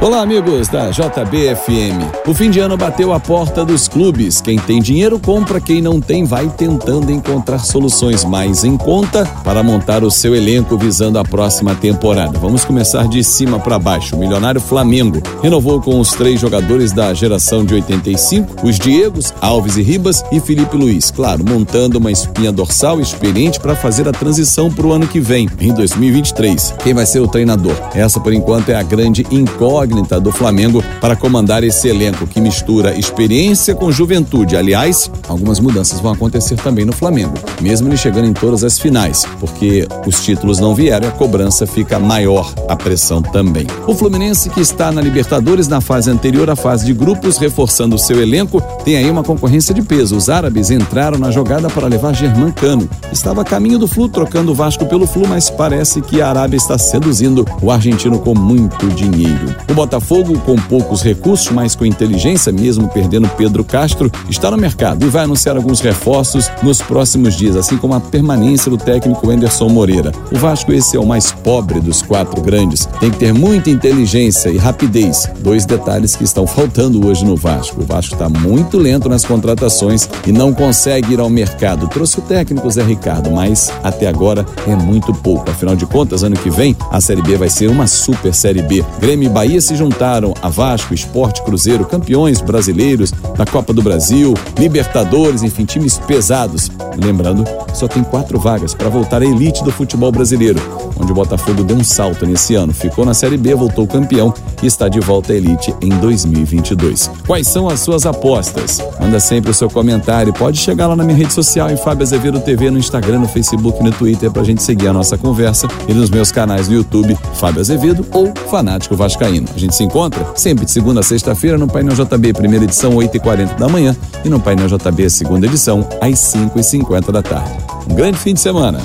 Olá, amigos da JBFM. O fim de ano bateu a porta dos clubes. Quem tem dinheiro compra, quem não tem vai tentando encontrar soluções mais em conta para montar o seu elenco visando a próxima temporada. Vamos começar de cima para baixo. O milionário Flamengo renovou com os três jogadores da geração de 85, os Diegos, Alves e Ribas e Felipe Luiz. Claro, montando uma espinha dorsal experiente para fazer a transição para o ano que vem, em 2023. Quem vai ser o treinador? Essa, por enquanto, é a grande incógnita incógnita do Flamengo para comandar esse elenco que mistura experiência com juventude. Aliás, algumas mudanças vão acontecer também no Flamengo, mesmo ele chegando em todas as finais, porque os títulos não vieram e a cobrança fica maior, a pressão também. O Fluminense, que está na Libertadores na fase anterior à fase de grupos, reforçando seu elenco, tem aí uma concorrência de peso. Os árabes entraram na jogada para levar Germán Cano. Estava a caminho do Flu, trocando o Vasco pelo Flu, mas parece que a Arábia está seduzindo o argentino com muito dinheiro. O Botafogo, com poucos recursos, mas com inteligência, mesmo perdendo Pedro Castro, está no mercado e vai anunciar alguns reforços nos próximos dias, assim como a permanência do técnico Anderson Moreira. O Vasco, esse é o mais pobre dos quatro grandes, tem que ter muita inteligência e rapidez. Dois detalhes que estão faltando hoje no Vasco. O Vasco está muito lento nas contratações e não consegue ir ao mercado. Trouxe o técnico Zé Ricardo, mas até agora é muito pouco. Afinal de contas, ano que vem, a Série B vai ser uma super Série B. Grêmio e Bahia se juntaram a Vasco, Esporte Cruzeiro, campeões brasileiros da Copa do Brasil, Libertadores, enfim, times pesados. Lembrando, só tem quatro vagas para voltar à elite do futebol brasileiro, onde o Botafogo deu um salto nesse ano, ficou na Série B, voltou campeão e está de volta à elite em 2022. Quais são as suas apostas? Manda sempre o seu comentário, pode chegar lá na minha rede social em Fábio Azevedo TV no Instagram, no Facebook no Twitter para a gente seguir a nossa conversa e nos meus canais no YouTube, Fábio Azevedo ou Fanático Vascaíno. A gente se encontra sempre de segunda a sexta-feira no Painel JB, primeira edição, 8h40 da manhã, e no Painel JB, segunda edição, às 5h50 da tarde. Um grande fim de semana.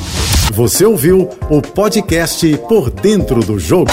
Você ouviu o podcast Por Dentro do Jogo.